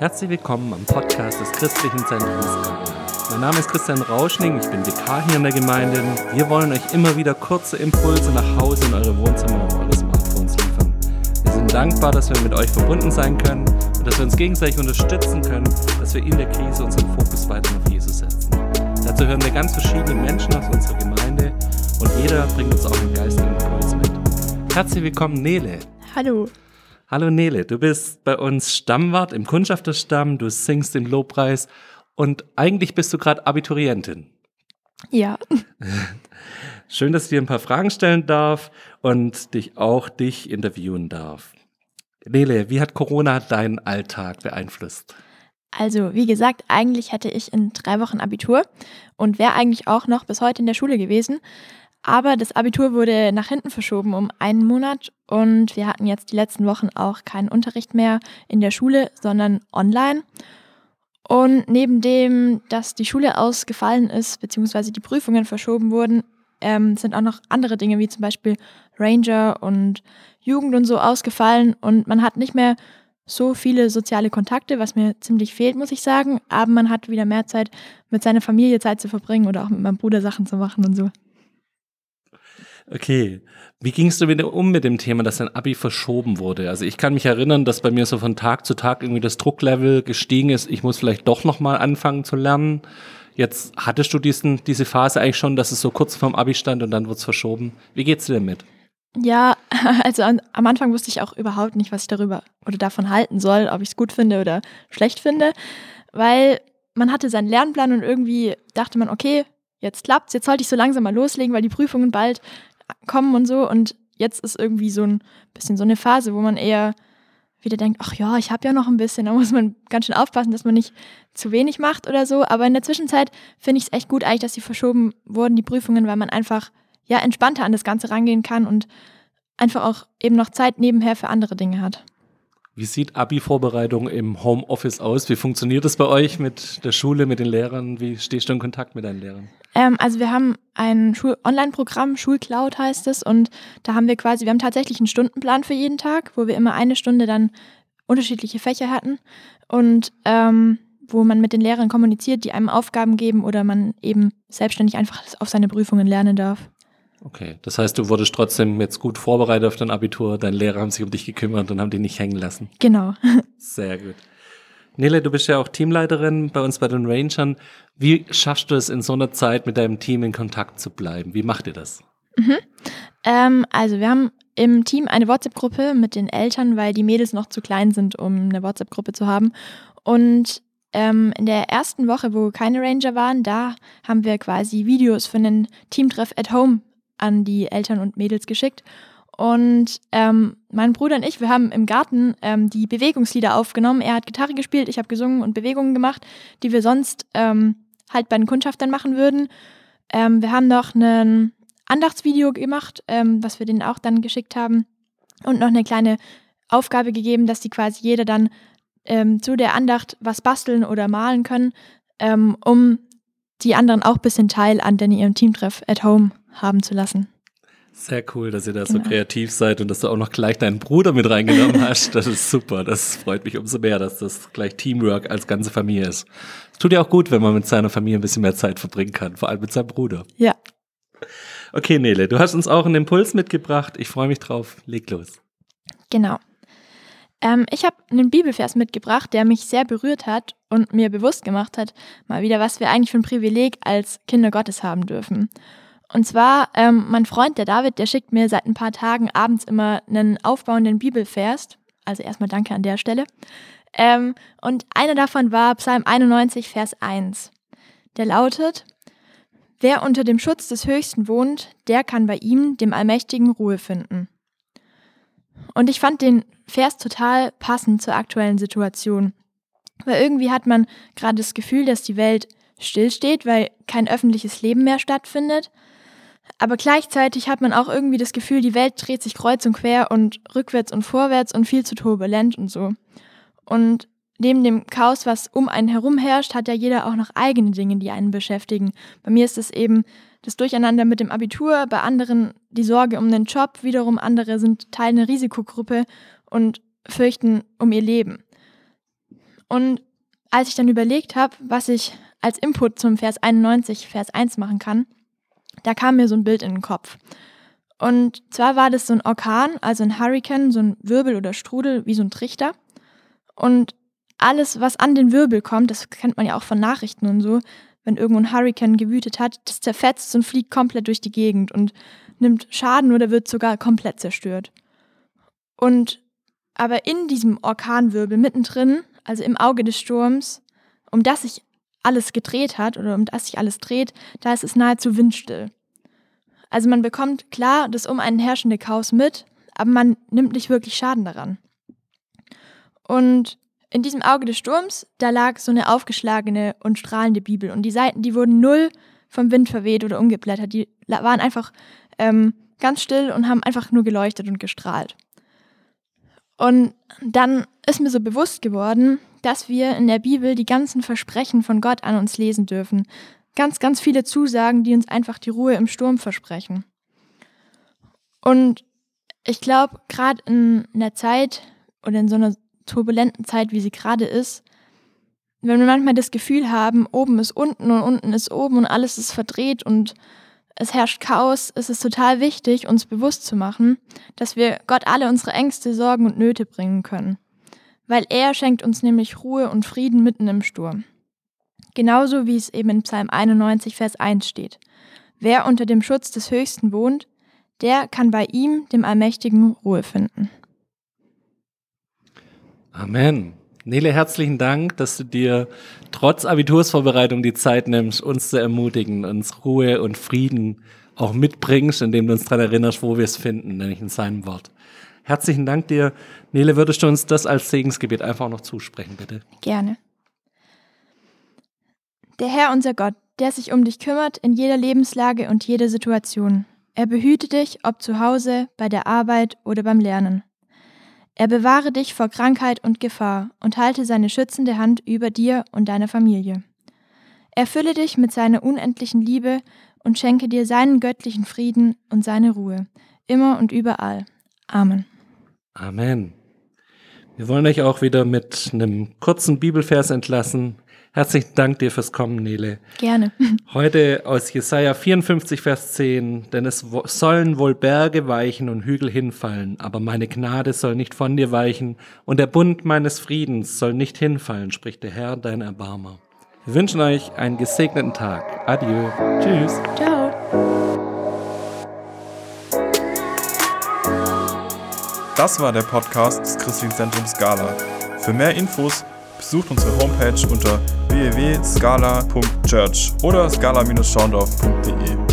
Herzlich willkommen am Podcast des Christlichen Zentrums Mein Name ist Christian Rauschning, ich bin Vikar hier in der Gemeinde. Wir wollen euch immer wieder kurze Impulse nach Hause in eure Wohnzimmer und eure Smartphones liefern. Wir sind dankbar, dass wir mit euch verbunden sein können und dass wir uns gegenseitig unterstützen können, dass wir in der Krise unseren Fokus weiter auf Jesus setzen. Dazu hören wir ganz verschiedene Menschen aus unserer Gemeinde und jeder bringt uns auch einen geistigen Impuls mit. Herzlich willkommen, Nele. Hallo. Hallo Nele, du bist bei uns Stammwart im Kundschafterstamm, du singst im Lobpreis und eigentlich bist du gerade Abiturientin. Ja. Schön, dass ich dir ein paar Fragen stellen darf und dich auch dich interviewen darf. Nele, wie hat Corona deinen Alltag beeinflusst? Also, wie gesagt, eigentlich hatte ich in drei Wochen Abitur und wäre eigentlich auch noch bis heute in der Schule gewesen. Aber das Abitur wurde nach hinten verschoben um einen Monat und wir hatten jetzt die letzten Wochen auch keinen Unterricht mehr in der Schule, sondern online. Und neben dem, dass die Schule ausgefallen ist, beziehungsweise die Prüfungen verschoben wurden, ähm, sind auch noch andere Dinge wie zum Beispiel Ranger und Jugend und so ausgefallen und man hat nicht mehr so viele soziale Kontakte, was mir ziemlich fehlt, muss ich sagen. Aber man hat wieder mehr Zeit, mit seiner Familie Zeit zu verbringen oder auch mit meinem Bruder Sachen zu machen und so. Okay. Wie gingst du wieder um mit dem Thema, dass dein Abi verschoben wurde? Also ich kann mich erinnern, dass bei mir so von Tag zu Tag irgendwie das Drucklevel gestiegen ist. Ich muss vielleicht doch nochmal anfangen zu lernen. Jetzt hattest du diesen, diese Phase eigentlich schon, dass es so kurz vorm Abi stand und dann wurde es verschoben. Wie geht's dir damit? Ja, also an, am Anfang wusste ich auch überhaupt nicht, was ich darüber oder davon halten soll, ob ich es gut finde oder schlecht finde, weil man hatte seinen Lernplan und irgendwie dachte man, okay, jetzt klappt's, jetzt sollte ich so langsam mal loslegen, weil die Prüfungen bald kommen und so. Und jetzt ist irgendwie so ein bisschen so eine Phase, wo man eher wieder denkt, ach ja, ich habe ja noch ein bisschen, da muss man ganz schön aufpassen, dass man nicht zu wenig macht oder so. Aber in der Zwischenzeit finde ich es echt gut eigentlich, dass sie verschoben wurden, die Prüfungen, weil man einfach ja entspannter an das Ganze rangehen kann und einfach auch eben noch Zeit nebenher für andere Dinge hat. Wie sieht Abi-Vorbereitung im Homeoffice aus? Wie funktioniert das bei euch mit der Schule, mit den Lehrern? Wie stehst du in Kontakt mit deinen Lehrern? Ähm, also wir haben ein Online-Programm, Schulcloud heißt es, und da haben wir quasi, wir haben tatsächlich einen Stundenplan für jeden Tag, wo wir immer eine Stunde dann unterschiedliche Fächer hatten und ähm, wo man mit den Lehrern kommuniziert, die einem Aufgaben geben oder man eben selbstständig einfach auf seine Prüfungen lernen darf. Okay, das heißt, du wurdest trotzdem jetzt gut vorbereitet auf dein Abitur, deine Lehrer haben sich um dich gekümmert und haben dich nicht hängen lassen. Genau. Sehr gut. Nele, du bist ja auch Teamleiterin bei uns bei den Rangern. Wie schaffst du es in so einer Zeit mit deinem Team in Kontakt zu bleiben? Wie macht ihr das? Mhm. Ähm, also wir haben im Team eine WhatsApp-Gruppe mit den Eltern, weil die Mädels noch zu klein sind, um eine WhatsApp-Gruppe zu haben. Und ähm, in der ersten Woche, wo keine Ranger waren, da haben wir quasi Videos für einen Teamtreff at Home an die Eltern und Mädels geschickt. Und ähm, mein Bruder und ich, wir haben im Garten ähm, die Bewegungslieder aufgenommen. Er hat Gitarre gespielt, ich habe gesungen und Bewegungen gemacht, die wir sonst ähm, halt bei den Kundschaftern machen würden. Ähm, wir haben noch ein Andachtsvideo gemacht, ähm, was wir denen auch dann geschickt haben. Und noch eine kleine Aufgabe gegeben, dass die quasi jeder dann ähm, zu der Andacht was basteln oder malen können, um die anderen auch ein bisschen Teil an den ihrem Teamtreff at Home haben zu lassen. Sehr cool, dass ihr da so genau. kreativ seid und dass du auch noch gleich deinen Bruder mit reingenommen hast. Das ist super. Das freut mich umso mehr, dass das gleich Teamwork als ganze Familie ist. Es tut ja auch gut, wenn man mit seiner Familie ein bisschen mehr Zeit verbringen kann, vor allem mit seinem Bruder. Ja. Okay, Nele, du hast uns auch einen Impuls mitgebracht. Ich freue mich drauf. Leg los. Genau. Ähm, ich habe einen Bibelvers mitgebracht, der mich sehr berührt hat und mir bewusst gemacht hat, mal wieder, was wir eigentlich für ein Privileg als Kinder Gottes haben dürfen. Und zwar, ähm, mein Freund, der David, der schickt mir seit ein paar Tagen abends immer einen aufbauenden Bibelvers. Also erstmal danke an der Stelle. Ähm, und einer davon war Psalm 91, Vers 1. Der lautet, Wer unter dem Schutz des Höchsten wohnt, der kann bei ihm, dem Allmächtigen, Ruhe finden. Und ich fand den Vers total passend zur aktuellen Situation. Weil irgendwie hat man gerade das Gefühl, dass die Welt stillsteht, weil kein öffentliches Leben mehr stattfindet. Aber gleichzeitig hat man auch irgendwie das Gefühl, die Welt dreht sich kreuz und quer und rückwärts und vorwärts und viel zu turbulent und so. Und neben dem Chaos, was um einen herum herrscht, hat ja jeder auch noch eigene Dinge, die einen beschäftigen. Bei mir ist es eben das Durcheinander mit dem Abitur, bei anderen die Sorge um den Job, wiederum andere sind Teil einer Risikogruppe und fürchten um ihr Leben. Und als ich dann überlegt habe, was ich als Input zum Vers 91, Vers 1 machen kann, da kam mir so ein Bild in den Kopf. Und zwar war das so ein Orkan, also ein Hurricane, so ein Wirbel oder Strudel, wie so ein Trichter. Und alles, was an den Wirbel kommt, das kennt man ja auch von Nachrichten und so, wenn irgendwo ein Hurricane gewütet hat, das zerfetzt und fliegt komplett durch die Gegend und nimmt Schaden oder wird sogar komplett zerstört. Und aber in diesem Orkanwirbel mittendrin, also im Auge des Sturms, um das sich alles gedreht hat oder um das sich alles dreht, da ist es nahezu windstill. Also man bekommt klar das um einen herrschende Chaos mit, aber man nimmt nicht wirklich Schaden daran. Und in diesem Auge des Sturms, da lag so eine aufgeschlagene und strahlende Bibel und die Seiten, die wurden null vom Wind verweht oder umgeblättert, die waren einfach ähm, ganz still und haben einfach nur geleuchtet und gestrahlt. Und dann ist mir so bewusst geworden, dass wir in der Bibel die ganzen Versprechen von Gott an uns lesen dürfen. Ganz, ganz viele Zusagen, die uns einfach die Ruhe im Sturm versprechen. Und ich glaube, gerade in einer Zeit oder in so einer turbulenten Zeit, wie sie gerade ist, wenn wir manchmal das Gefühl haben, oben ist unten und unten ist oben und alles ist verdreht und es herrscht Chaos, ist es total wichtig, uns bewusst zu machen, dass wir Gott alle unsere Ängste, Sorgen und Nöte bringen können. Weil er schenkt uns nämlich Ruhe und Frieden mitten im Sturm. Genauso wie es eben in Psalm 91, Vers 1 steht. Wer unter dem Schutz des Höchsten wohnt, der kann bei ihm, dem Allmächtigen, Ruhe finden. Amen. Nele, herzlichen Dank, dass du dir trotz Abitursvorbereitung die Zeit nimmst, uns zu ermutigen, uns Ruhe und Frieden auch mitbringst, indem du uns daran erinnerst, wo wir es finden, nämlich in seinem Wort. Herzlichen Dank dir. Nele, würdest du uns das als Segensgebet einfach noch zusprechen, bitte? Gerne. Der Herr, unser Gott, der sich um dich kümmert in jeder Lebenslage und jeder Situation. Er behüte dich, ob zu Hause, bei der Arbeit oder beim Lernen. Er bewahre dich vor Krankheit und Gefahr und halte seine schützende Hand über dir und deiner Familie. Erfülle dich mit seiner unendlichen Liebe und schenke dir seinen göttlichen Frieden und seine Ruhe, immer und überall. Amen. Amen. Wir wollen euch auch wieder mit einem kurzen Bibelvers entlassen, Herzlichen Dank dir fürs Kommen, Nele. Gerne. Heute aus Jesaja 54, Vers 10. Denn es sollen wohl Berge weichen und Hügel hinfallen, aber meine Gnade soll nicht von dir weichen und der Bund meines Friedens soll nicht hinfallen, spricht der Herr, dein Erbarmer. Wir wünschen euch einen gesegneten Tag. Adieu. Tschüss. Ciao. Das war der Podcast des Christlichen Zentrums Gala. Für mehr Infos besucht unsere Homepage unter www.scala.church oder scala-schaundorf.de.